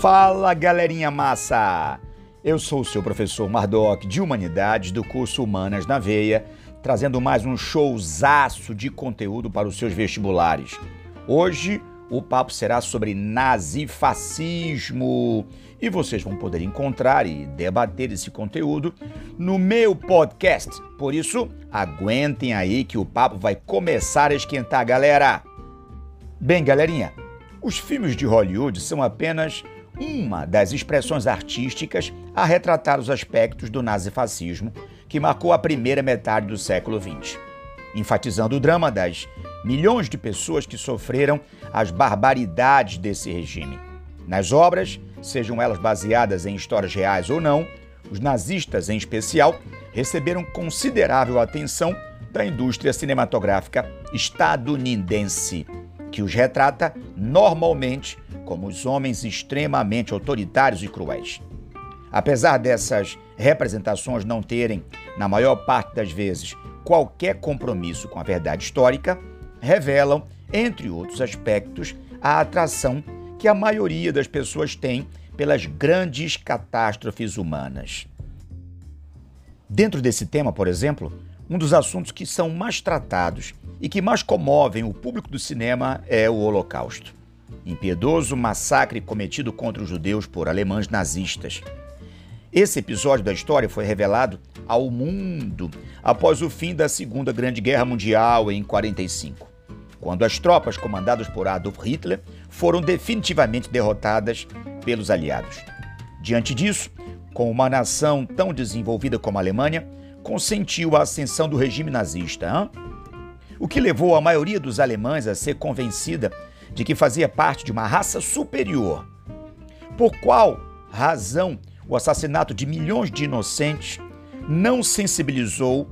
Fala galerinha massa! Eu sou o seu professor Mardoc de Humanidades do curso Humanas na Veia, trazendo mais um showzaço de conteúdo para os seus vestibulares. Hoje o papo será sobre nazifascismo e vocês vão poder encontrar e debater esse conteúdo no meu podcast. Por isso, aguentem aí que o papo vai começar a esquentar, galera! Bem, galerinha, os filmes de Hollywood são apenas uma das expressões artísticas a retratar os aspectos do nazifascismo que marcou a primeira metade do século XX, enfatizando o drama das milhões de pessoas que sofreram as barbaridades desse regime. Nas obras, sejam elas baseadas em histórias reais ou não, os nazistas, em especial, receberam considerável atenção da indústria cinematográfica estadunidense que os retrata normalmente como os homens extremamente autoritários e cruéis. Apesar dessas representações não terem, na maior parte das vezes, qualquer compromisso com a verdade histórica, revelam, entre outros aspectos, a atração que a maioria das pessoas tem pelas grandes catástrofes humanas. Dentro desse tema, por exemplo, um dos assuntos que são mais tratados e que mais comovem o público do cinema é o Holocausto. Impiedoso massacre cometido contra os judeus por alemães nazistas. Esse episódio da história foi revelado ao mundo após o fim da Segunda Grande Guerra Mundial em 45, quando as tropas comandadas por Adolf Hitler foram definitivamente derrotadas pelos aliados. Diante disso, com uma nação tão desenvolvida como a Alemanha, consentiu a ascensão do regime nazista, hein? o que levou a maioria dos alemães a ser convencida de que fazia parte de uma raça superior. Por qual razão o assassinato de milhões de inocentes não sensibilizou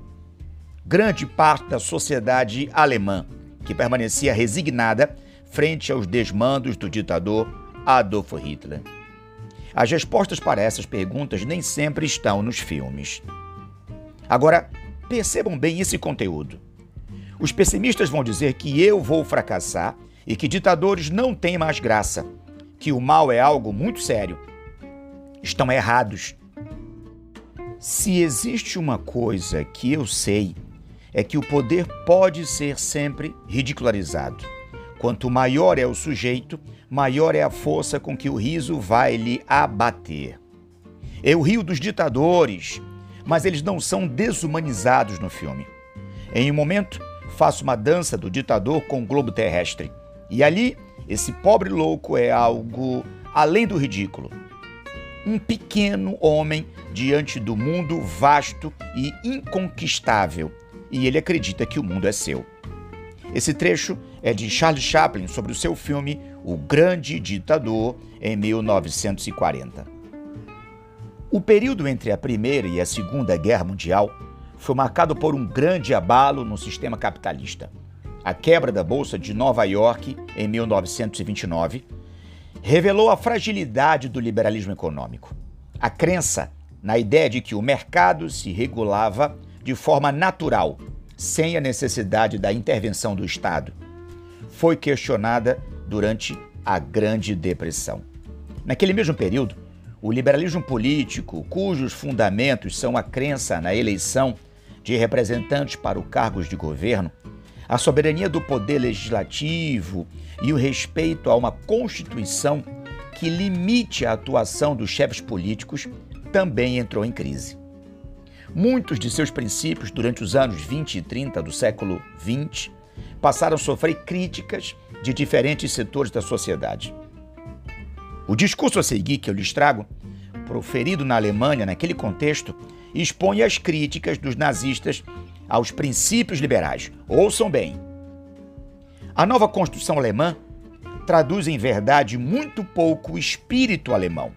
grande parte da sociedade alemã, que permanecia resignada frente aos desmandos do ditador Adolf Hitler? As respostas para essas perguntas nem sempre estão nos filmes. Agora, percebam bem esse conteúdo. Os pessimistas vão dizer que eu vou fracassar e que ditadores não têm mais graça, que o mal é algo muito sério. Estão errados. Se existe uma coisa que eu sei, é que o poder pode ser sempre ridicularizado. Quanto maior é o sujeito, maior é a força com que o riso vai lhe abater. Eu rio dos ditadores, mas eles não são desumanizados no filme. Em um momento, faço uma dança do ditador com o globo terrestre. E ali, esse pobre louco é algo além do ridículo. Um pequeno homem diante do mundo vasto e inconquistável, e ele acredita que o mundo é seu. Esse trecho é de Charles Chaplin sobre o seu filme O Grande Ditador, em 1940. O período entre a Primeira e a Segunda Guerra Mundial foi marcado por um grande abalo no sistema capitalista. A quebra da Bolsa de Nova York em 1929 revelou a fragilidade do liberalismo econômico. A crença na ideia de que o mercado se regulava de forma natural, sem a necessidade da intervenção do Estado, foi questionada durante a Grande Depressão. Naquele mesmo período, o liberalismo político, cujos fundamentos são a crença na eleição de representantes para os cargos de governo, a soberania do poder legislativo e o respeito a uma Constituição que limite a atuação dos chefes políticos, também entrou em crise. Muitos de seus princípios durante os anos 20 e 30 do século 20 passaram a sofrer críticas de diferentes setores da sociedade. O discurso a seguir que eu lhes trago, proferido na Alemanha naquele contexto, expõe as críticas dos nazistas aos princípios liberais. Ouçam bem. A nova Constituição alemã traduz em verdade muito pouco o espírito alemão.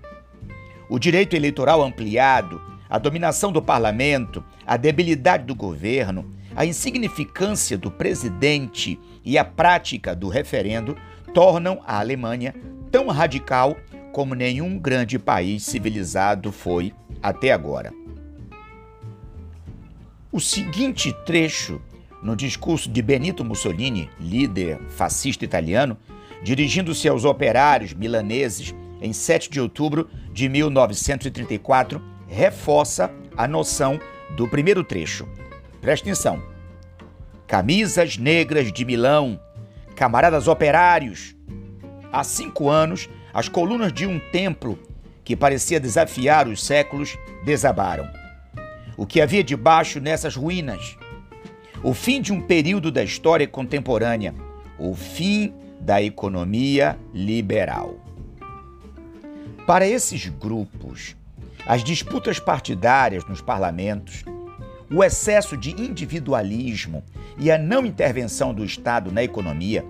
O direito eleitoral ampliado, a dominação do parlamento, a debilidade do governo, a insignificância do presidente e a prática do referendo tornam a Alemanha tão radical como nenhum grande país civilizado foi até agora. O seguinte trecho no discurso de Benito Mussolini, líder fascista italiano, dirigindo-se aos operários milaneses em 7 de outubro de 1934, reforça a noção do primeiro trecho. Preste atenção. Camisas negras de Milão, camaradas operários. Há cinco anos, as colunas de um templo que parecia desafiar os séculos desabaram. O que havia debaixo nessas ruínas? O fim de um período da história contemporânea, o fim da economia liberal. Para esses grupos, as disputas partidárias nos parlamentos, o excesso de individualismo e a não intervenção do Estado na economia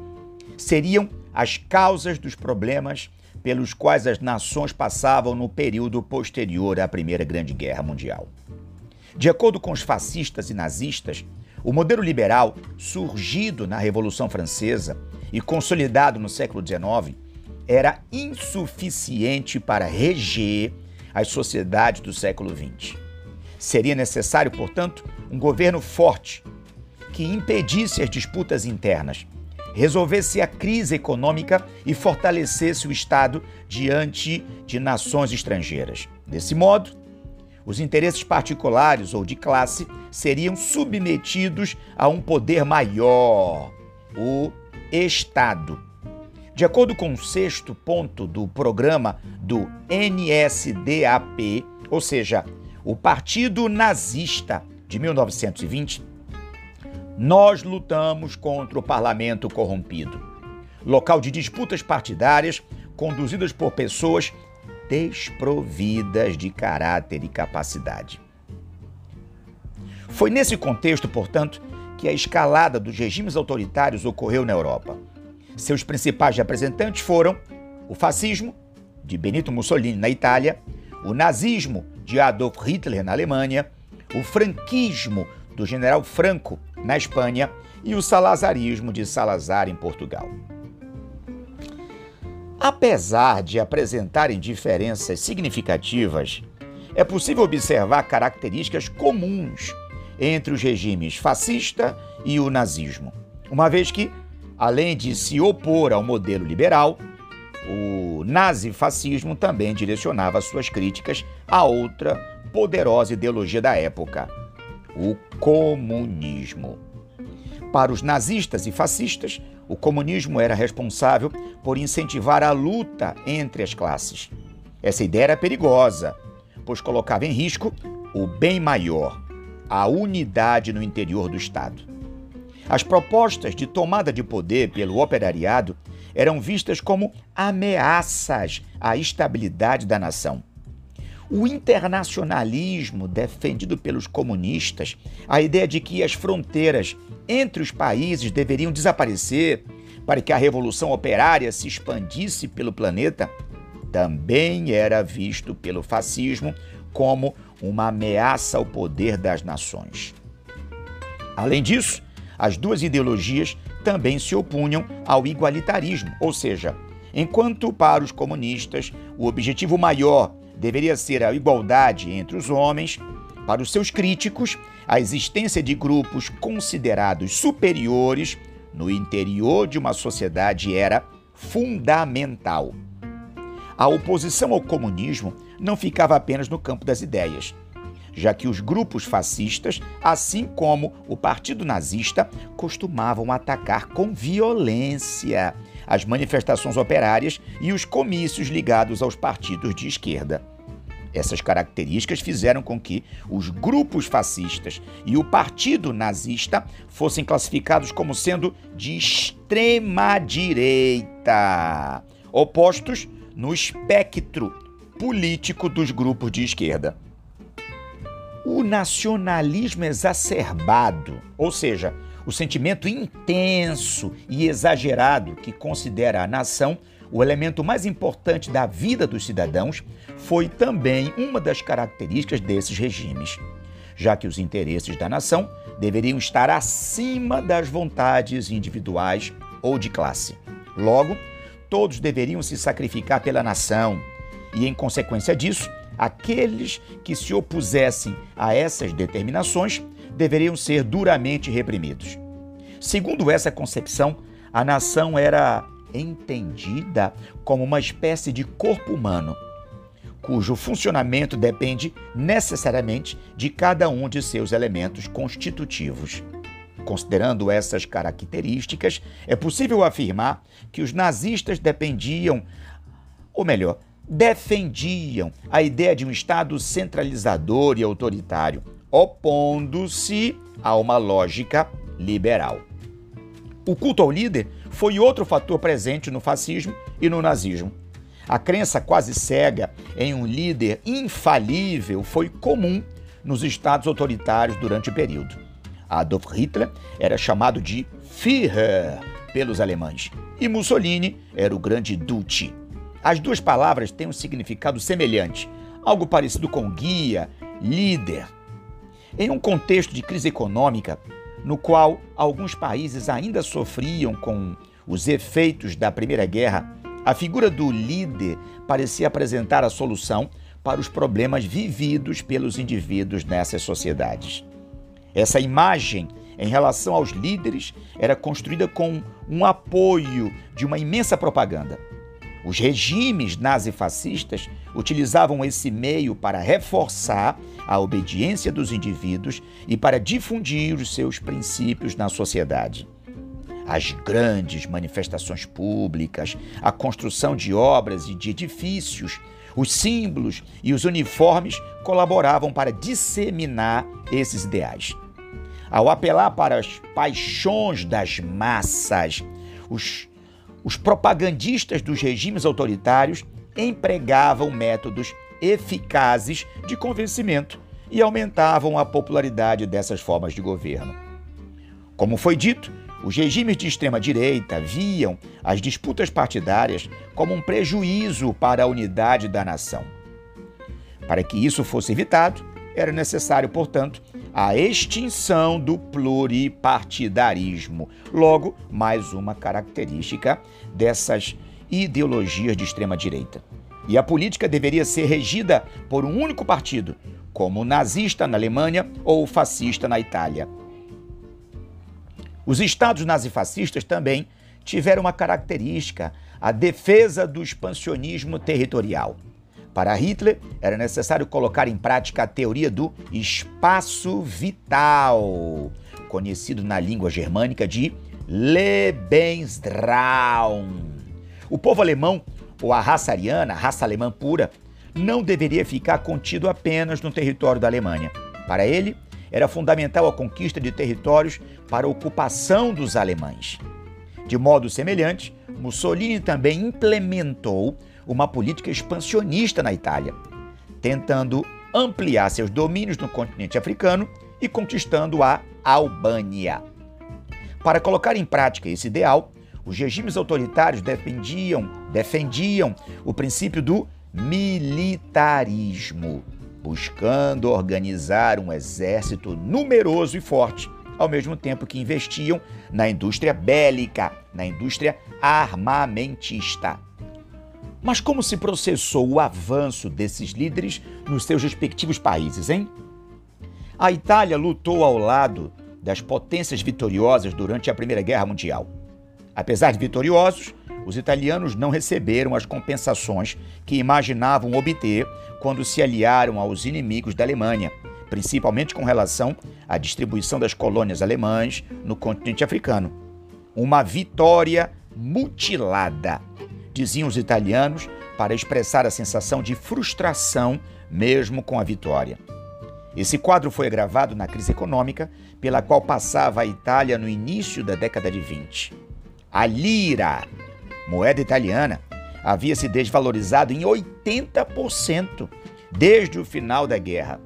seriam as causas dos problemas pelos quais as nações passavam no período posterior à Primeira Grande Guerra Mundial. De acordo com os fascistas e nazistas, o modelo liberal, surgido na Revolução Francesa e consolidado no século XIX, era insuficiente para reger as sociedades do século XX. Seria necessário, portanto, um governo forte que impedisse as disputas internas, resolvesse a crise econômica e fortalecesse o Estado diante de nações estrangeiras. Desse modo, os interesses particulares ou de classe seriam submetidos a um poder maior, o Estado. De acordo com o sexto ponto do programa do NSDAP, ou seja, o Partido Nazista de 1920, nós lutamos contra o parlamento corrompido, local de disputas partidárias conduzidas por pessoas desprovidas de caráter e capacidade. Foi nesse contexto, portanto, que a escalada dos regimes autoritários ocorreu na Europa. Seus principais representantes foram o fascismo, de Benito Mussolini na Itália, o nazismo, de Adolf Hitler na Alemanha, o franquismo, do general Franco na Espanha e o salazarismo de Salazar em Portugal. Apesar de apresentarem diferenças significativas, é possível observar características comuns entre os regimes fascista e o nazismo, uma vez que, além de se opor ao modelo liberal, o nazifascismo também direcionava suas críticas a outra poderosa ideologia da época, o comunismo. Para os nazistas e fascistas, o comunismo era responsável por incentivar a luta entre as classes. Essa ideia era perigosa, pois colocava em risco o bem maior, a unidade no interior do Estado. As propostas de tomada de poder pelo operariado eram vistas como ameaças à estabilidade da nação. O internacionalismo defendido pelos comunistas, a ideia de que as fronteiras entre os países deveriam desaparecer para que a revolução operária se expandisse pelo planeta, também era visto pelo fascismo como uma ameaça ao poder das nações. Além disso, as duas ideologias também se opunham ao igualitarismo, ou seja, enquanto para os comunistas o objetivo maior deveria ser a igualdade entre os homens. Para os seus críticos, a existência de grupos considerados superiores no interior de uma sociedade era fundamental. A oposição ao comunismo não ficava apenas no campo das ideias, já que os grupos fascistas, assim como o Partido Nazista, costumavam atacar com violência as manifestações operárias e os comícios ligados aos partidos de esquerda. Essas características fizeram com que os grupos fascistas e o partido nazista fossem classificados como sendo de extrema direita, opostos no espectro político dos grupos de esquerda. O nacionalismo exacerbado, ou seja, o sentimento intenso e exagerado que considera a nação o elemento mais importante da vida dos cidadãos, foi também uma das características desses regimes, já que os interesses da nação deveriam estar acima das vontades individuais ou de classe. Logo, todos deveriam se sacrificar pela nação e, em consequência disso, aqueles que se opusessem a essas determinações deveriam ser duramente reprimidos. Segundo essa concepção, a nação era entendida como uma espécie de corpo humano, cujo funcionamento depende necessariamente de cada um de seus elementos constitutivos. Considerando essas características, é possível afirmar que os nazistas dependiam, ou melhor, defendiam a ideia de um Estado centralizador e autoritário, opondo-se a uma lógica liberal. O culto ao líder foi outro fator presente no fascismo e no nazismo. A crença quase cega em um líder infalível foi comum nos estados autoritários durante o período. Adolf Hitler era chamado de Führer pelos alemães e Mussolini era o grande Duce. As duas palavras têm um significado semelhante, algo parecido com guia, líder. Em um contexto de crise econômica, no qual alguns países ainda sofriam com os efeitos da Primeira Guerra, a figura do líder parecia apresentar a solução para os problemas vividos pelos indivíduos nessas sociedades. Essa imagem em relação aos líderes era construída com um apoio de uma imensa propaganda. Os regimes nazifascistas utilizavam esse meio para reforçar a obediência dos indivíduos e para difundir os seus princípios na sociedade. As grandes manifestações públicas, a construção de obras e de edifícios, os símbolos e os uniformes colaboravam para disseminar esses ideais. Ao apelar para as paixões das massas, os os propagandistas dos regimes autoritários empregavam métodos eficazes de convencimento e aumentavam a popularidade dessas formas de governo. Como foi dito, os regimes de extrema-direita viam as disputas partidárias como um prejuízo para a unidade da nação. Para que isso fosse evitado, era necessário, portanto, a extinção do pluripartidarismo. Logo, mais uma característica dessas ideologias de extrema-direita. E a política deveria ser regida por um único partido, como o nazista na Alemanha ou o fascista na Itália. Os estados nazifascistas também tiveram uma característica, a defesa do expansionismo territorial. Para Hitler, era necessário colocar em prática a teoria do espaço vital, conhecido na língua germânica de Lebensraum. O povo alemão, ou a raça ariana, a raça alemã pura, não deveria ficar contido apenas no território da Alemanha. Para ele, era fundamental a conquista de territórios para a ocupação dos alemães. De modo semelhante, Mussolini também implementou uma política expansionista na Itália, tentando ampliar seus domínios no continente africano e conquistando a Albânia. Para colocar em prática esse ideal, os regimes autoritários defendiam, defendiam o princípio do militarismo, buscando organizar um exército numeroso e forte, ao mesmo tempo que investiam na indústria bélica, na indústria armamentista. Mas como se processou o avanço desses líderes nos seus respectivos países, hein? A Itália lutou ao lado das potências vitoriosas durante a Primeira Guerra Mundial. Apesar de vitoriosos, os italianos não receberam as compensações que imaginavam obter quando se aliaram aos inimigos da Alemanha, principalmente com relação à distribuição das colônias alemãs no continente africano. Uma vitória mutilada diziam os italianos, para expressar a sensação de frustração mesmo com a vitória. Esse quadro foi gravado na crise econômica pela qual passava a Itália no início da década de 20. A lira, moeda italiana, havia se desvalorizado em 80% desde o final da guerra.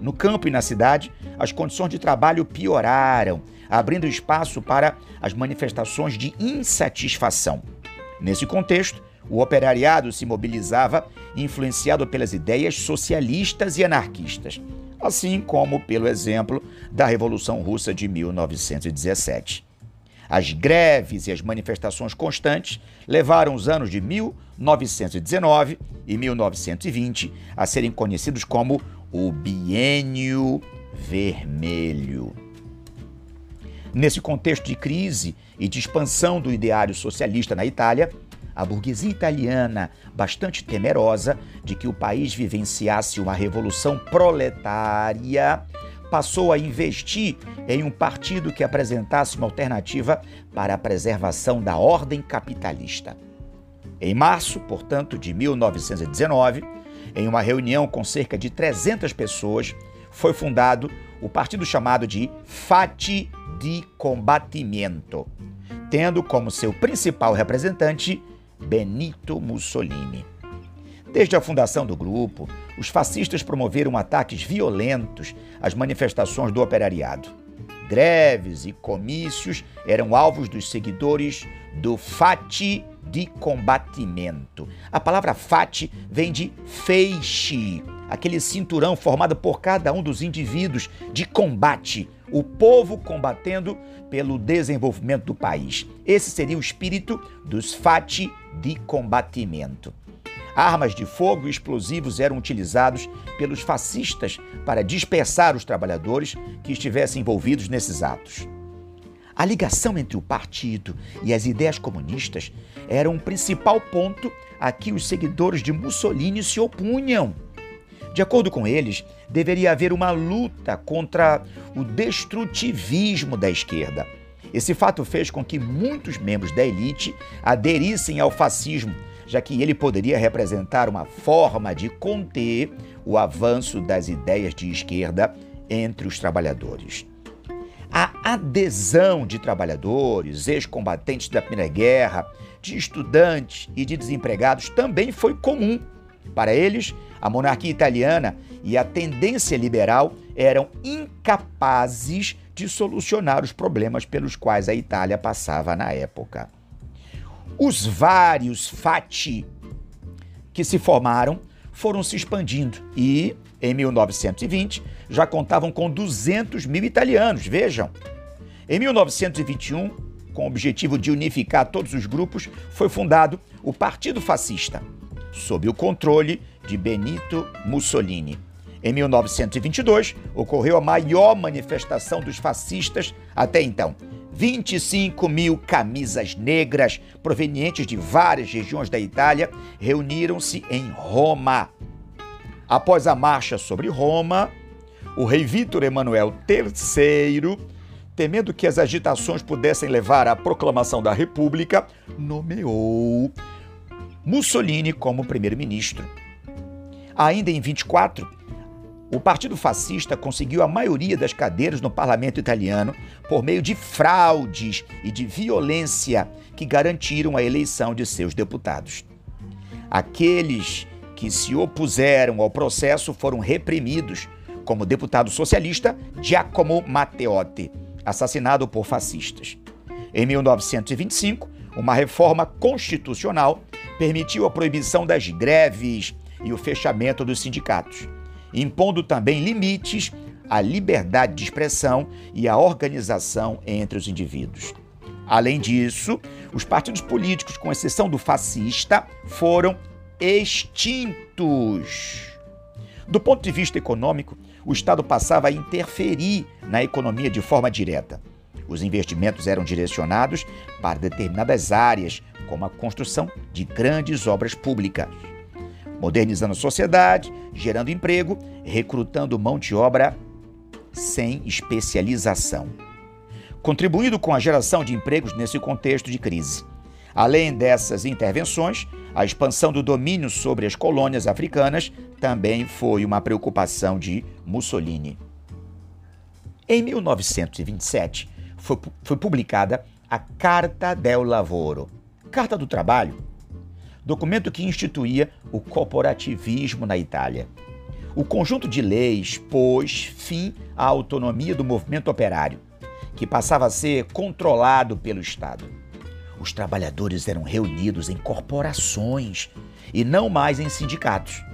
No campo e na cidade, as condições de trabalho pioraram, abrindo espaço para as manifestações de insatisfação. Nesse contexto, o operariado se mobilizava influenciado pelas ideias socialistas e anarquistas, assim como pelo exemplo da Revolução Russa de 1917. As greves e as manifestações constantes levaram os anos de 1919 e 1920 a serem conhecidos como o Biênio Vermelho. Nesse contexto de crise e de expansão do ideário socialista na Itália, a burguesia italiana, bastante temerosa de que o país vivenciasse uma revolução proletária, passou a investir em um partido que apresentasse uma alternativa para a preservação da ordem capitalista. Em março, portanto, de 1919, em uma reunião com cerca de 300 pessoas, foi fundado o partido chamado de Fati di Combattimento, tendo como seu principal representante Benito Mussolini. Desde a fundação do grupo, os fascistas promoveram ataques violentos às manifestações do operariado. Greves e comícios eram alvos dos seguidores do Fati de combatimento. A palavra fati vem de feixe, aquele cinturão formado por cada um dos indivíduos de combate, o povo combatendo pelo desenvolvimento do país. Esse seria o espírito dos fati de combatimento. Armas de fogo e explosivos eram utilizados pelos fascistas para dispersar os trabalhadores que estivessem envolvidos nesses atos. A ligação entre o partido e as ideias comunistas era um principal ponto a que os seguidores de Mussolini se opunham. De acordo com eles, deveria haver uma luta contra o destrutivismo da esquerda. Esse fato fez com que muitos membros da elite aderissem ao fascismo, já que ele poderia representar uma forma de conter o avanço das ideias de esquerda entre os trabalhadores. A adesão de trabalhadores, ex-combatentes da Primeira Guerra, de estudantes e de desempregados também foi comum. Para eles, a monarquia italiana e a tendência liberal eram incapazes de solucionar os problemas pelos quais a Itália passava na época. Os vários fati que se formaram foram se expandindo e, em 1920, já contavam com 200 mil italianos, vejam. Em 1921, com o objetivo de unificar todos os grupos, foi fundado o Partido Fascista, sob o controle de Benito Mussolini. Em 1922, ocorreu a maior manifestação dos fascistas até então. 25 mil camisas negras provenientes de várias regiões da Itália reuniram-se em Roma. Após a marcha sobre Roma, o rei Vítor Emanuel III, temendo que as agitações pudessem levar à proclamação da República, nomeou Mussolini como primeiro-ministro. Ainda em 24, o Partido Fascista conseguiu a maioria das cadeiras no parlamento italiano por meio de fraudes e de violência que garantiram a eleição de seus deputados. Aqueles que se opuseram ao processo foram reprimidos, como o deputado socialista Giacomo Matteotti, assassinado por fascistas. Em 1925, uma reforma constitucional permitiu a proibição das greves e o fechamento dos sindicatos impondo também limites à liberdade de expressão e à organização entre os indivíduos. Além disso, os partidos políticos, com exceção do fascista, foram extintos. Do ponto de vista econômico, o Estado passava a interferir na economia de forma direta. Os investimentos eram direcionados para determinadas áreas, como a construção de grandes obras públicas modernizando a sociedade, gerando emprego, recrutando mão de obra sem especialização, contribuindo com a geração de empregos nesse contexto de crise. Além dessas intervenções, a expansão do domínio sobre as colônias africanas também foi uma preocupação de Mussolini. Em 1927, foi, foi publicada a Carta del Lavoro, Carta do Trabalho, documento que instituía o corporativismo na Itália. O conjunto de leis pôs fim à autonomia do movimento operário, que passava a ser controlado pelo Estado. Os trabalhadores eram reunidos em corporações e não mais em sindicatos.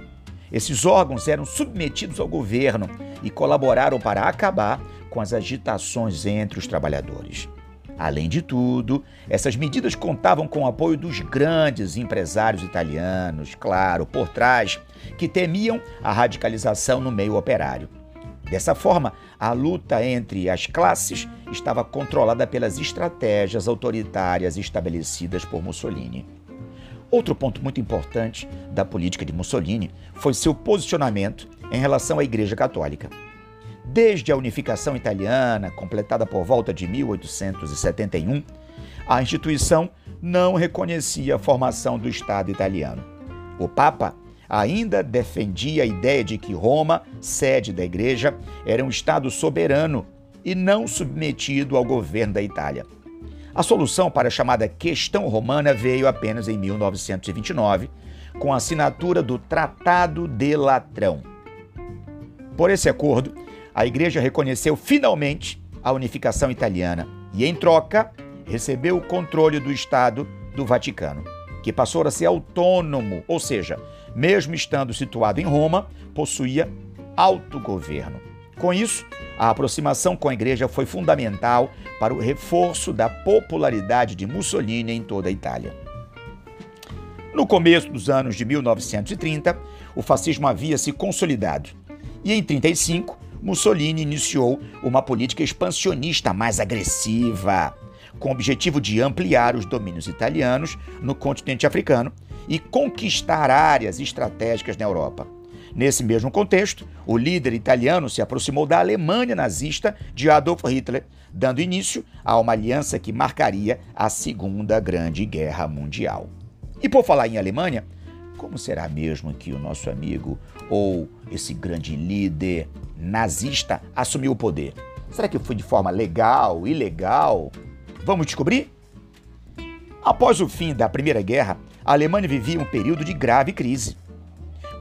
Esses órgãos eram submetidos ao governo e colaboraram para acabar com as agitações entre os trabalhadores. Além de tudo, essas medidas contavam com o apoio dos grandes empresários italianos, claro, por trás, que temiam a radicalização no meio operário. Dessa forma, a luta entre as classes estava controlada pelas estratégias autoritárias estabelecidas por Mussolini. Outro ponto muito importante da política de Mussolini foi seu posicionamento em relação à Igreja Católica. Desde a unificação italiana, completada por volta de 1871, a instituição não reconhecia a formação do Estado italiano. O Papa ainda defendia a ideia de que Roma, sede da Igreja, era um Estado soberano e não submetido ao governo da Itália. A solução para a chamada questão romana veio apenas em 1929, com a assinatura do Tratado de Latrão. Por esse acordo, a Igreja reconheceu finalmente a unificação italiana e, em troca, recebeu o controle do Estado do Vaticano, que passou a ser autônomo, ou seja, mesmo estando situado em Roma, possuía autogoverno. Com isso, a aproximação com a igreja foi fundamental para o reforço da popularidade de Mussolini em toda a Itália. No começo dos anos de 1930, o fascismo havia se consolidado e em 35 Mussolini iniciou uma política expansionista mais agressiva, com o objetivo de ampliar os domínios italianos no continente africano e conquistar áreas estratégicas na Europa. Nesse mesmo contexto, o líder italiano se aproximou da Alemanha nazista de Adolf Hitler, dando início a uma aliança que marcaria a Segunda Grande Guerra Mundial. E por falar em Alemanha, como será mesmo que o nosso amigo ou esse grande líder nazista assumiu o poder? Será que foi de forma legal, ilegal? Vamos descobrir? Após o fim da Primeira Guerra, a Alemanha vivia um período de grave crise.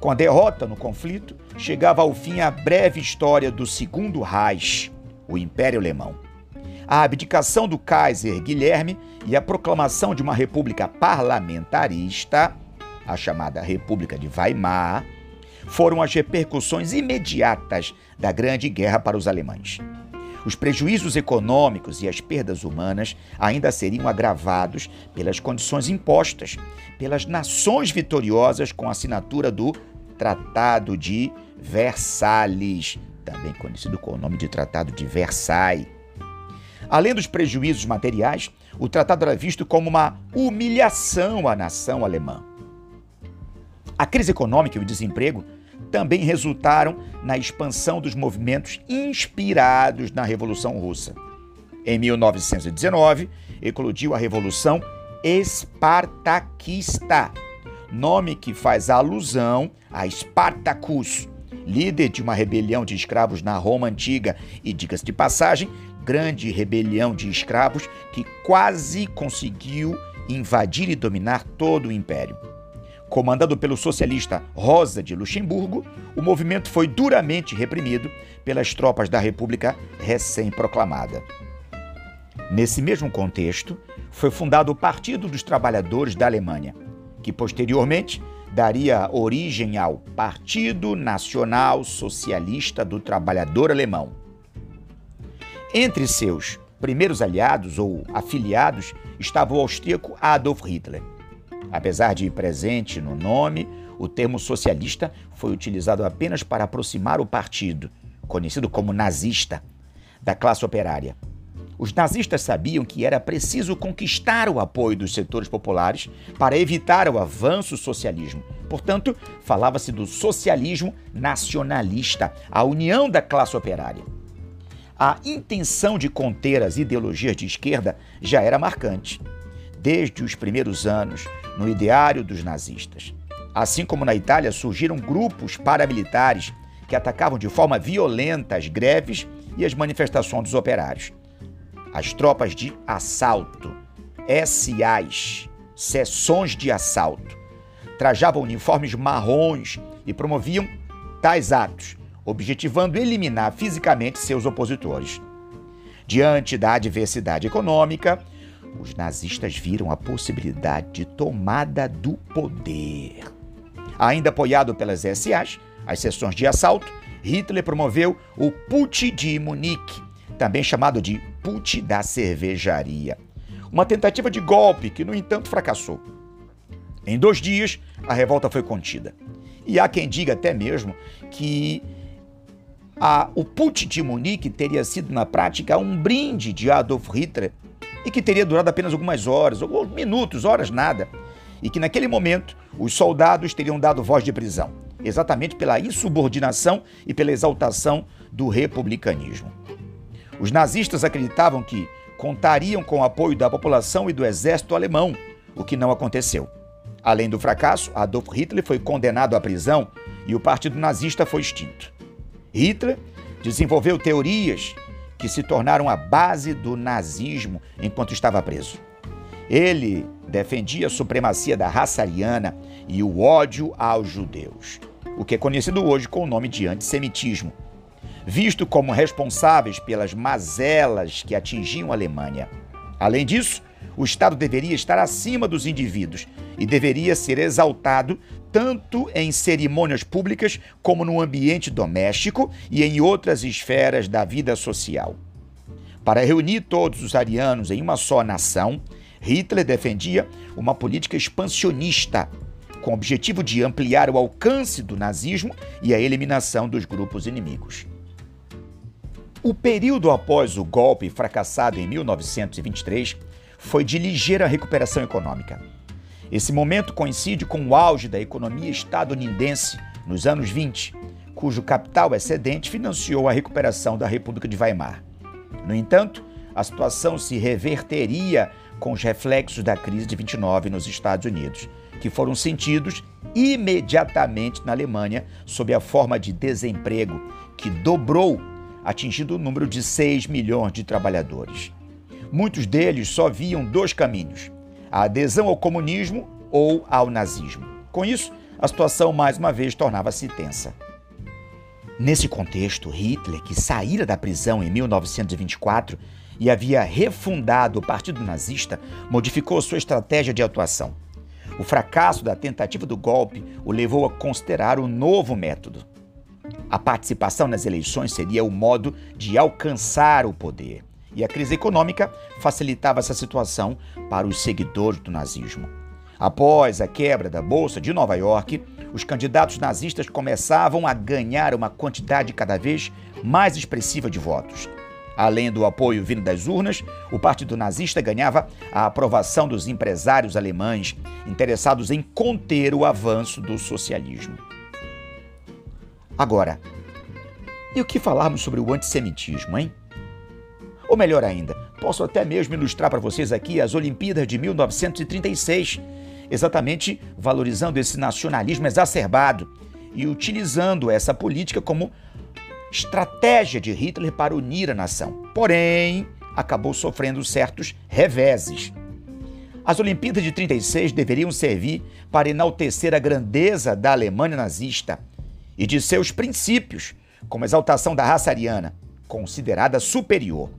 Com a derrota no conflito, chegava ao fim a breve história do Segundo Reich, o Império Alemão. A abdicação do Kaiser Guilherme e a proclamação de uma república parlamentarista, a chamada República de Weimar, foram as repercussões imediatas da Grande Guerra para os alemães. Os prejuízos econômicos e as perdas humanas ainda seriam agravados pelas condições impostas pelas nações vitoriosas com a assinatura do Tratado de Versalhes, também conhecido com o nome de Tratado de Versailles. Além dos prejuízos materiais, o tratado era visto como uma humilhação à nação alemã. A crise econômica e o desemprego também resultaram na expansão dos movimentos inspirados na Revolução Russa. Em 1919, eclodiu a Revolução Espartaquista, nome que faz alusão a Spartacus, líder de uma rebelião de escravos na Roma antiga e, diga-se de passagem, grande rebelião de escravos que quase conseguiu invadir e dominar todo o império. Comandado pelo socialista Rosa de Luxemburgo, o movimento foi duramente reprimido pelas tropas da República recém-proclamada. Nesse mesmo contexto, foi fundado o Partido dos Trabalhadores da Alemanha, que posteriormente daria origem ao Partido Nacional Socialista do Trabalhador Alemão. Entre seus primeiros aliados ou afiliados estava o austríaco Adolf Hitler Apesar de presente no nome, o termo socialista foi utilizado apenas para aproximar o partido, conhecido como nazista, da classe operária. Os nazistas sabiam que era preciso conquistar o apoio dos setores populares para evitar o avanço socialismo. Portanto, falava-se do socialismo nacionalista, a união da classe operária. A intenção de conter as ideologias de esquerda já era marcante desde os primeiros anos no ideário dos nazistas. Assim como na Itália surgiram grupos paramilitares que atacavam de forma violenta as greves e as manifestações dos operários. As tropas de assalto, SAs, seções de assalto, trajavam uniformes marrons e promoviam tais atos, objetivando eliminar fisicamente seus opositores. Diante da adversidade econômica, os nazistas viram a possibilidade de tomada do poder. Ainda apoiado pelas SAs, as sessões de assalto, Hitler promoveu o Putsch de Munique, também chamado de Putsch da Cervejaria. Uma tentativa de golpe que, no entanto, fracassou. Em dois dias, a revolta foi contida. E há quem diga até mesmo que a, o Put de Munique teria sido, na prática, um brinde de Adolf Hitler e que teria durado apenas algumas horas, ou minutos, horas nada, e que naquele momento os soldados teriam dado voz de prisão, exatamente pela insubordinação e pela exaltação do republicanismo. Os nazistas acreditavam que contariam com o apoio da população e do exército alemão, o que não aconteceu. Além do fracasso, Adolf Hitler foi condenado à prisão e o partido nazista foi extinto. Hitler desenvolveu teorias que se tornaram a base do nazismo enquanto estava preso. Ele defendia a supremacia da raça ariana e o ódio aos judeus, o que é conhecido hoje com o nome de antissemitismo, visto como responsáveis pelas mazelas que atingiam a Alemanha. Além disso, o Estado deveria estar acima dos indivíduos e deveria ser exaltado tanto em cerimônias públicas como no ambiente doméstico e em outras esferas da vida social. Para reunir todos os arianos em uma só nação, Hitler defendia uma política expansionista, com o objetivo de ampliar o alcance do nazismo e a eliminação dos grupos inimigos. O período após o golpe fracassado em 1923 foi de ligeira recuperação econômica. Esse momento coincide com o auge da economia estadunidense nos anos 20, cujo capital excedente financiou a recuperação da República de Weimar. No entanto, a situação se reverteria com os reflexos da crise de 29 nos Estados Unidos, que foram sentidos imediatamente na Alemanha sob a forma de desemprego, que dobrou atingindo o número de 6 milhões de trabalhadores. Muitos deles só viam dois caminhos: a adesão ao comunismo ou ao nazismo. Com isso, a situação mais uma vez tornava-se tensa. Nesse contexto, Hitler, que saíra da prisão em 1924 e havia refundado o Partido Nazista, modificou sua estratégia de atuação. O fracasso da tentativa do golpe o levou a considerar um novo método. A participação nas eleições seria o modo de alcançar o poder, e a crise econômica facilitava essa situação para os seguidores do nazismo. Após a quebra da Bolsa de Nova York, os candidatos nazistas começavam a ganhar uma quantidade cada vez mais expressiva de votos. Além do apoio vindo das urnas, o Partido Nazista ganhava a aprovação dos empresários alemães interessados em conter o avanço do socialismo. Agora, e o que falarmos sobre o antissemitismo, hein? Ou melhor ainda, posso até mesmo ilustrar para vocês aqui as Olimpíadas de 1936, exatamente valorizando esse nacionalismo exacerbado e utilizando essa política como estratégia de Hitler para unir a nação. Porém, acabou sofrendo certos reveses. As Olimpíadas de 36 deveriam servir para enaltecer a grandeza da Alemanha nazista e de seus princípios, como a exaltação da raça ariana, considerada superior.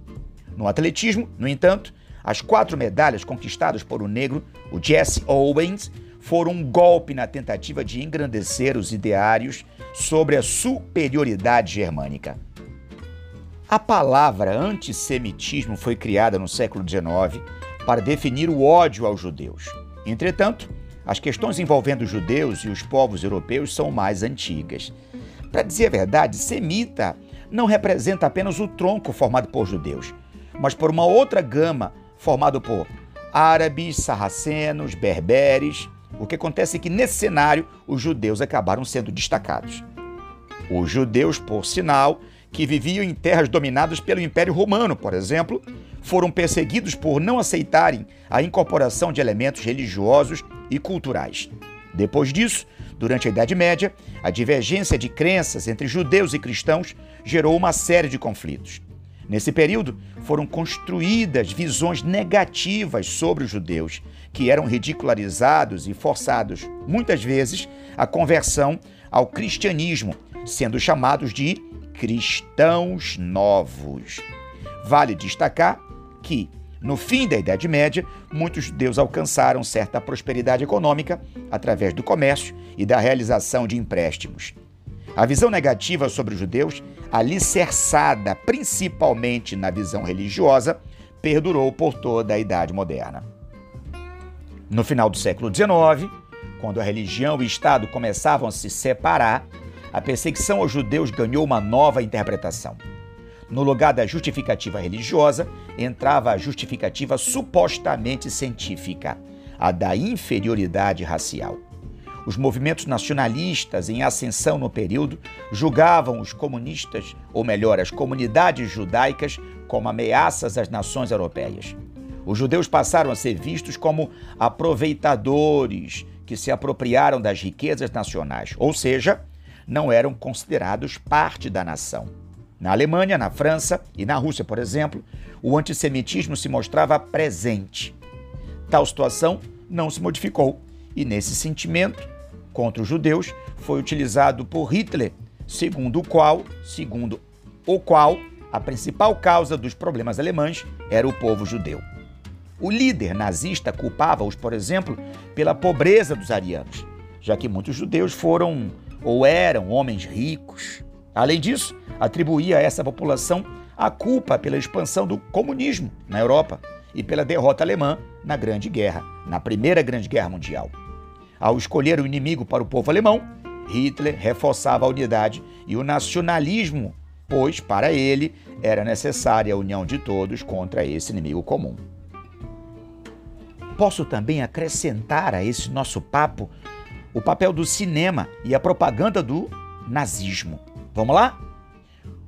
No atletismo, no entanto, as quatro medalhas conquistadas por o negro, o Jesse Owens, foram um golpe na tentativa de engrandecer os ideários sobre a superioridade germânica. A palavra antissemitismo foi criada no século XIX para definir o ódio aos judeus. Entretanto, as questões envolvendo os judeus e os povos europeus são mais antigas. Para dizer a verdade, semita não representa apenas o tronco formado por judeus, mas por uma outra gama formada por árabes, sarracenos, berberes. O que acontece é que nesse cenário os judeus acabaram sendo destacados. Os judeus, por sinal, que viviam em terras dominadas pelo Império Romano, por exemplo, foram perseguidos por não aceitarem a incorporação de elementos religiosos e culturais. Depois disso, durante a Idade Média, a divergência de crenças entre judeus e cristãos gerou uma série de conflitos. Nesse período, foram construídas visões negativas sobre os judeus, que eram ridicularizados e forçados, muitas vezes, à conversão ao cristianismo, sendo chamados de cristãos novos. Vale destacar que, no fim da Idade Média, muitos judeus alcançaram certa prosperidade econômica através do comércio e da realização de empréstimos. A visão negativa sobre os judeus, alicerçada principalmente na visão religiosa, perdurou por toda a Idade Moderna. No final do século XIX, quando a religião e o Estado começavam a se separar, a perseguição aos judeus ganhou uma nova interpretação. No lugar da justificativa religiosa, entrava a justificativa supostamente científica, a da inferioridade racial. Os movimentos nacionalistas em ascensão no período julgavam os comunistas, ou melhor, as comunidades judaicas, como ameaças às nações europeias. Os judeus passaram a ser vistos como aproveitadores que se apropriaram das riquezas nacionais, ou seja, não eram considerados parte da nação. Na Alemanha, na França e na Rússia, por exemplo, o antissemitismo se mostrava presente. Tal situação não se modificou e, nesse sentimento contra os judeus, foi utilizado por Hitler, segundo o qual, segundo o qual, a principal causa dos problemas alemães era o povo judeu. O líder nazista culpava-os, por exemplo, pela pobreza dos arianos, já que muitos judeus foram ou eram homens ricos. Além disso, atribuía a essa população a culpa pela expansão do comunismo na Europa e pela derrota alemã na Grande Guerra, na Primeira Grande Guerra Mundial. Ao escolher o inimigo para o povo alemão, Hitler reforçava a unidade e o nacionalismo, pois para ele era necessária a união de todos contra esse inimigo comum. Posso também acrescentar a esse nosso papo o papel do cinema e a propaganda do nazismo. Vamos lá?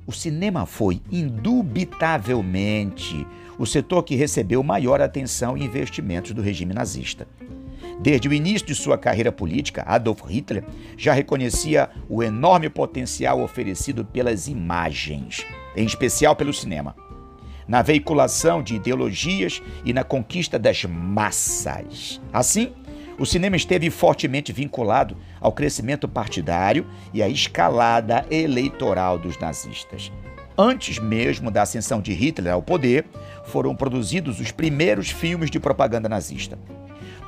O cinema foi, indubitavelmente, o setor que recebeu maior atenção e investimentos do regime nazista. Desde o início de sua carreira política, Adolf Hitler já reconhecia o enorme potencial oferecido pelas imagens, em especial pelo cinema na veiculação de ideologias e na conquista das massas. Assim, o cinema esteve fortemente vinculado ao crescimento partidário e à escalada eleitoral dos nazistas. Antes mesmo da ascensão de Hitler ao poder, foram produzidos os primeiros filmes de propaganda nazista.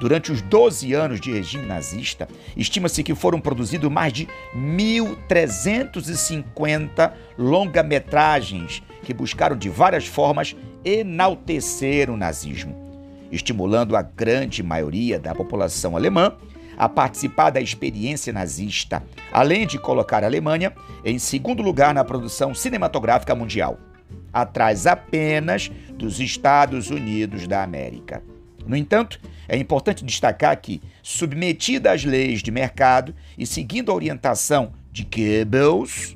Durante os 12 anos de regime nazista, estima-se que foram produzidos mais de 1.350 longa-metragens que buscaram de várias formas enaltecer o nazismo, estimulando a grande maioria da população alemã a participar da experiência nazista, além de colocar a Alemanha em segundo lugar na produção cinematográfica mundial, atrás apenas dos Estados Unidos da América. No entanto, é importante destacar que, submetida às leis de mercado e seguindo a orientação de Goebbels,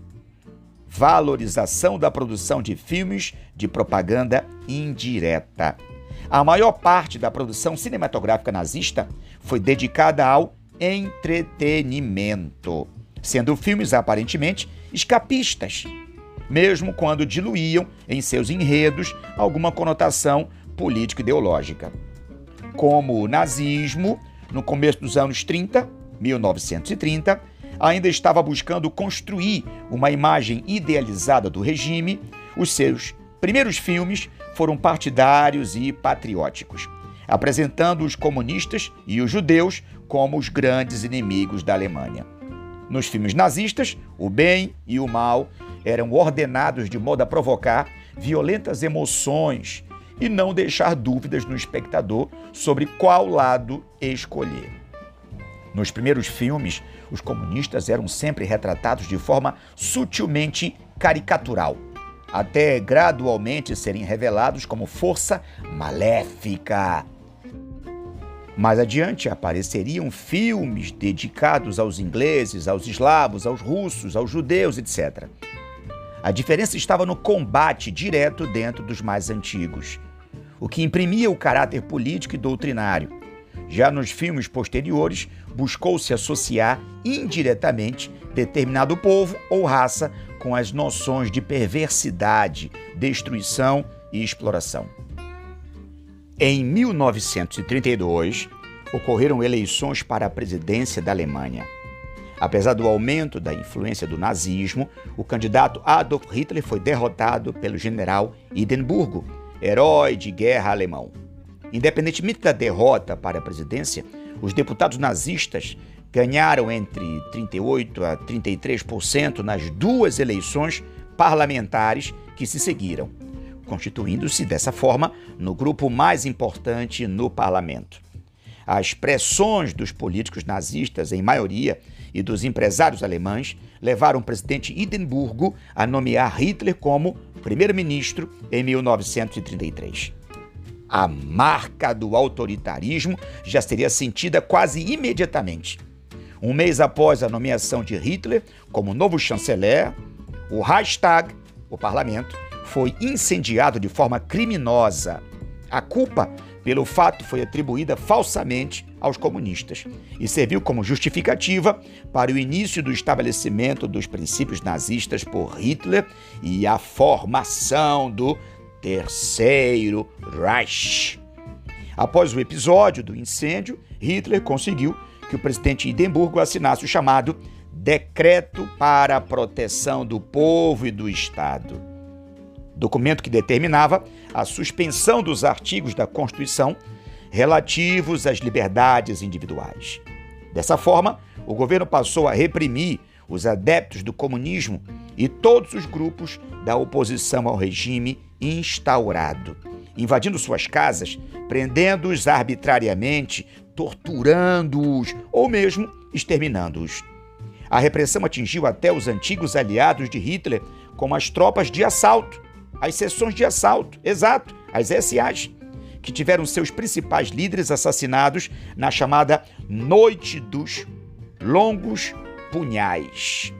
valorização da produção de filmes de propaganda indireta. A maior parte da produção cinematográfica nazista foi dedicada ao entretenimento, sendo filmes aparentemente escapistas, mesmo quando diluíam em seus enredos alguma conotação político-ideológica. Como o nazismo, no começo dos anos 30, 1930, ainda estava buscando construir uma imagem idealizada do regime, os seus primeiros filmes foram partidários e patrióticos, apresentando os comunistas e os judeus como os grandes inimigos da Alemanha. Nos filmes nazistas, o bem e o mal eram ordenados de modo a provocar violentas emoções e não deixar dúvidas no espectador sobre qual lado escolher. Nos primeiros filmes, os comunistas eram sempre retratados de forma sutilmente caricatural, até gradualmente serem revelados como força maléfica. Mais adiante apareceriam filmes dedicados aos ingleses, aos eslavos, aos russos, aos judeus, etc. A diferença estava no combate direto dentro dos mais antigos, o que imprimia o caráter político e doutrinário já nos filmes posteriores, buscou-se associar indiretamente determinado povo ou raça com as noções de perversidade, destruição e exploração. Em 1932, ocorreram eleições para a presidência da Alemanha. Apesar do aumento da influência do nazismo, o candidato Adolf Hitler foi derrotado pelo general Hindenburgo, herói de guerra alemão. Independentemente da derrota para a presidência, os deputados nazistas ganharam entre 38% a 33% nas duas eleições parlamentares que se seguiram, constituindo-se dessa forma no grupo mais importante no parlamento. as pressões dos políticos nazistas, em maioria, e dos empresários alemães levaram o presidente Hindenburgo a nomear Hitler como primeiro-ministro em 1933. A marca do autoritarismo já seria sentida quase imediatamente. Um mês após a nomeação de Hitler como novo chanceler, o Reichstag, o parlamento, foi incendiado de forma criminosa. A culpa pelo fato foi atribuída falsamente aos comunistas e serviu como justificativa para o início do estabelecimento dos princípios nazistas por Hitler e a formação do Terceiro Reich. Após o episódio do incêndio, Hitler conseguiu que o presidente Hindenburgo assinasse o chamado Decreto para a Proteção do Povo e do Estado. Documento que determinava a suspensão dos artigos da Constituição relativos às liberdades individuais. Dessa forma, o governo passou a reprimir os adeptos do comunismo e todos os grupos da oposição ao regime instaurado, invadindo suas casas, prendendo-os arbitrariamente, torturando-os ou mesmo exterminando-os. A repressão atingiu até os antigos aliados de Hitler, como as tropas de assalto, as seções de assalto, exato, as SAs, que tiveram seus principais líderes assassinados na chamada Noite dos Longos Punhais.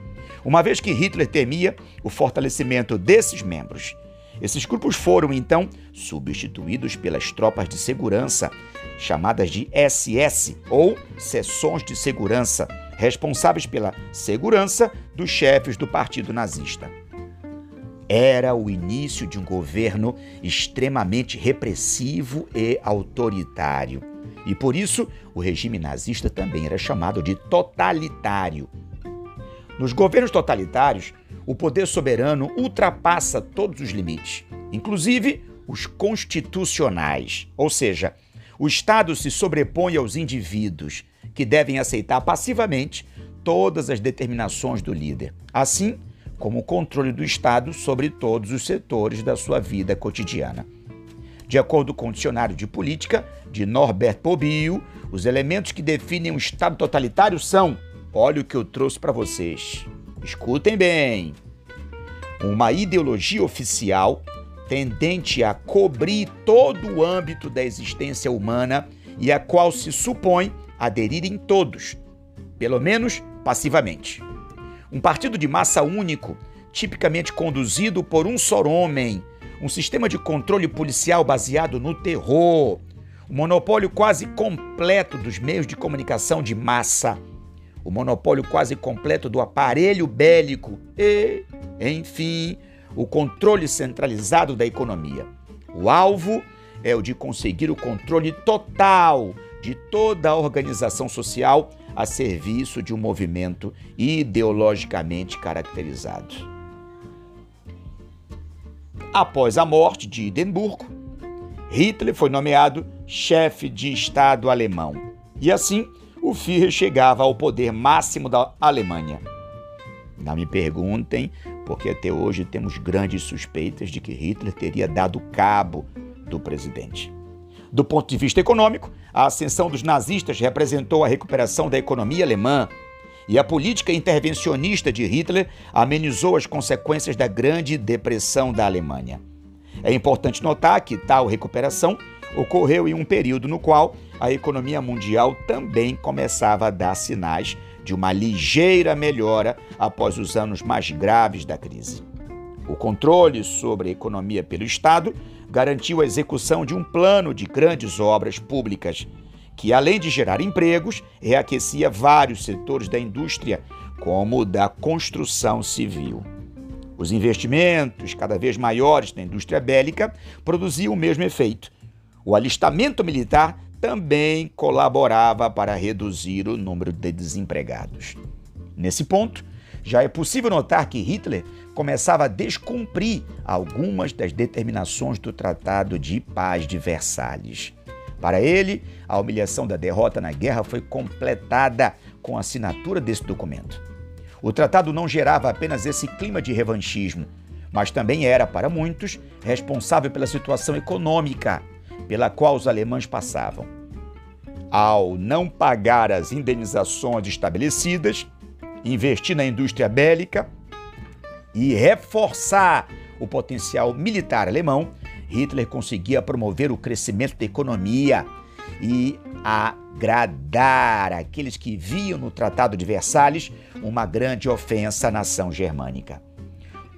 Uma vez que Hitler temia o fortalecimento desses membros, esses grupos foram então substituídos pelas tropas de segurança, chamadas de SS ou seções de segurança, responsáveis pela segurança dos chefes do partido nazista. Era o início de um governo extremamente repressivo e autoritário. E por isso, o regime nazista também era chamado de totalitário. Nos governos totalitários, o poder soberano ultrapassa todos os limites, inclusive os constitucionais, ou seja, o Estado se sobrepõe aos indivíduos, que devem aceitar passivamente todas as determinações do líder, assim como o controle do Estado sobre todos os setores da sua vida cotidiana. De acordo com o dicionário de política de Norbert Pobio, os elementos que definem um Estado totalitário são: olha o que eu trouxe para vocês. Escutem bem. Uma ideologia oficial tendente a cobrir todo o âmbito da existência humana e a qual se supõe aderirem todos, pelo menos passivamente. Um partido de massa único, tipicamente conduzido por um só homem, um sistema de controle policial baseado no terror, um monopólio quase completo dos meios de comunicação de massa. O monopólio quase completo do aparelho bélico. E, enfim, o controle centralizado da economia. O alvo é o de conseguir o controle total de toda a organização social a serviço de um movimento ideologicamente caracterizado. Após a morte de Hindenburgo, Hitler foi nomeado chefe de Estado alemão e assim o Führer chegava ao poder máximo da Alemanha. Não me perguntem, porque até hoje temos grandes suspeitas de que Hitler teria dado cabo do presidente. Do ponto de vista econômico, a ascensão dos nazistas representou a recuperação da economia alemã e a política intervencionista de Hitler amenizou as consequências da Grande Depressão da Alemanha. É importante notar que tal recuperação ocorreu em um período no qual a economia mundial também começava a dar sinais de uma ligeira melhora após os anos mais graves da crise. O controle sobre a economia pelo Estado garantiu a execução de um plano de grandes obras públicas, que, além de gerar empregos, reaquecia vários setores da indústria, como o da construção civil. Os investimentos, cada vez maiores na indústria bélica, produziam o mesmo efeito. O alistamento militar também colaborava para reduzir o número de desempregados. Nesse ponto, já é possível notar que Hitler começava a descumprir algumas das determinações do Tratado de Paz de Versalhes. Para ele, a humilhação da derrota na guerra foi completada com a assinatura desse documento. O tratado não gerava apenas esse clima de revanchismo, mas também era, para muitos, responsável pela situação econômica pela qual os alemães passavam. ao não pagar as indenizações estabelecidas, investir na indústria bélica e reforçar o potencial militar alemão, Hitler conseguia promover o crescimento da economia e agradar aqueles que viam no Tratado de Versalhes uma grande ofensa à nação germânica.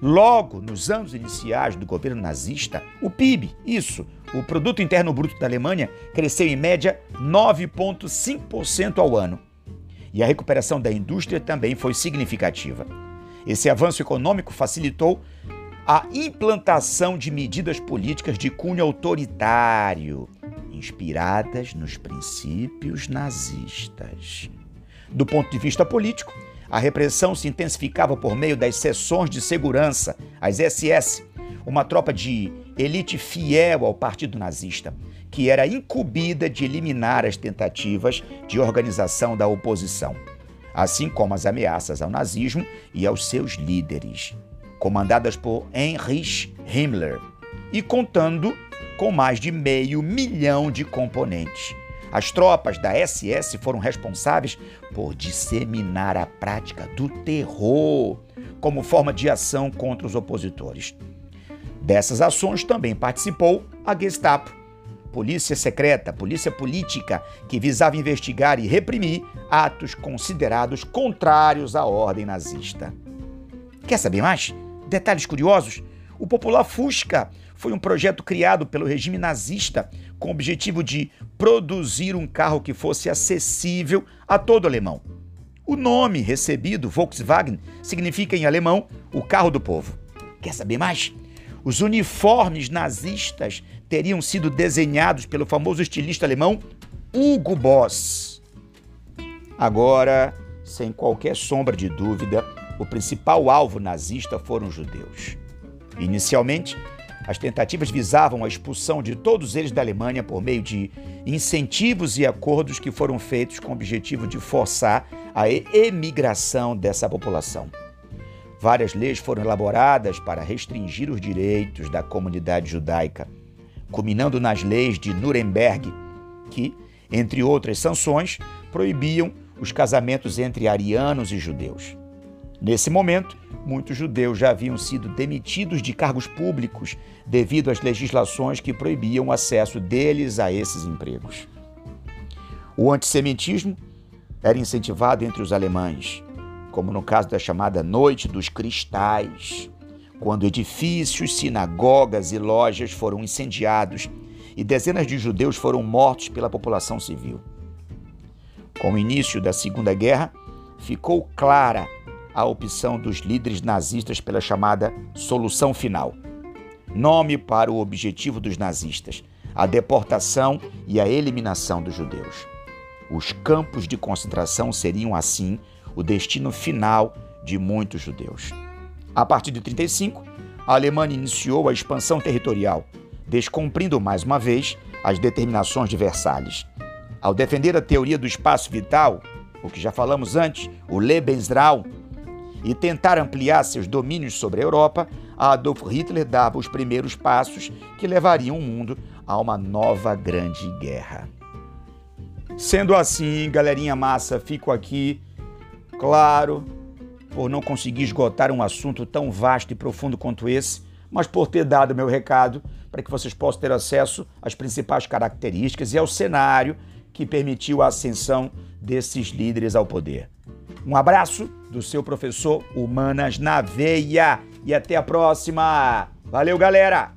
Logo nos anos iniciais do governo nazista, o PIB, isso, o produto interno bruto da Alemanha, cresceu em média 9.5% ao ano. E a recuperação da indústria também foi significativa. Esse avanço econômico facilitou a implantação de medidas políticas de cunho autoritário, inspiradas nos princípios nazistas. Do ponto de vista político, a repressão se intensificava por meio das seções de segurança, as SS, uma tropa de elite fiel ao partido nazista, que era incumbida de eliminar as tentativas de organização da oposição, assim como as ameaças ao nazismo e aos seus líderes, comandadas por Heinrich Himmler, e contando com mais de meio milhão de componentes. As tropas da SS foram responsáveis por disseminar a prática do terror como forma de ação contra os opositores. Dessas ações também participou a Gestapo, polícia secreta, polícia política, que visava investigar e reprimir atos considerados contrários à ordem nazista. Quer saber mais? Detalhes curiosos? O popular Fusca foi um projeto criado pelo regime nazista com o objetivo de produzir um carro que fosse acessível a todo alemão. O nome recebido, Volkswagen, significa em alemão o carro do povo. Quer saber mais? Os uniformes nazistas teriam sido desenhados pelo famoso estilista alemão Hugo Boss. Agora, sem qualquer sombra de dúvida, o principal alvo nazista foram os judeus. Inicialmente, as tentativas visavam a expulsão de todos eles da Alemanha por meio de incentivos e acordos que foram feitos com o objetivo de forçar a emigração dessa população. Várias leis foram elaboradas para restringir os direitos da comunidade judaica, culminando nas leis de Nuremberg, que, entre outras sanções, proibiam os casamentos entre arianos e judeus. Nesse momento, muitos judeus já haviam sido demitidos de cargos públicos devido às legislações que proibiam o acesso deles a esses empregos. O antissemitismo era incentivado entre os alemães, como no caso da chamada Noite dos Cristais, quando edifícios, sinagogas e lojas foram incendiados e dezenas de judeus foram mortos pela população civil. Com o início da Segunda Guerra, ficou clara a opção dos líderes nazistas pela chamada solução final. Nome para o objetivo dos nazistas: a deportação e a eliminação dos judeus. Os campos de concentração seriam, assim, o destino final de muitos judeus. A partir de 1935, a Alemanha iniciou a expansão territorial, descumprindo mais uma vez as determinações de Versalhes. Ao defender a teoria do espaço vital, o que já falamos antes, o Lebensraum, e tentar ampliar seus domínios sobre a Europa, Adolf Hitler dava os primeiros passos que levariam o mundo a uma nova grande guerra. Sendo assim, galerinha massa, fico aqui, claro, por não conseguir esgotar um assunto tão vasto e profundo quanto esse, mas por ter dado meu recado para que vocês possam ter acesso às principais características e ao cenário que permitiu a ascensão desses líderes ao poder. Um abraço do seu professor Humanas na Veia e até a próxima. Valeu, galera!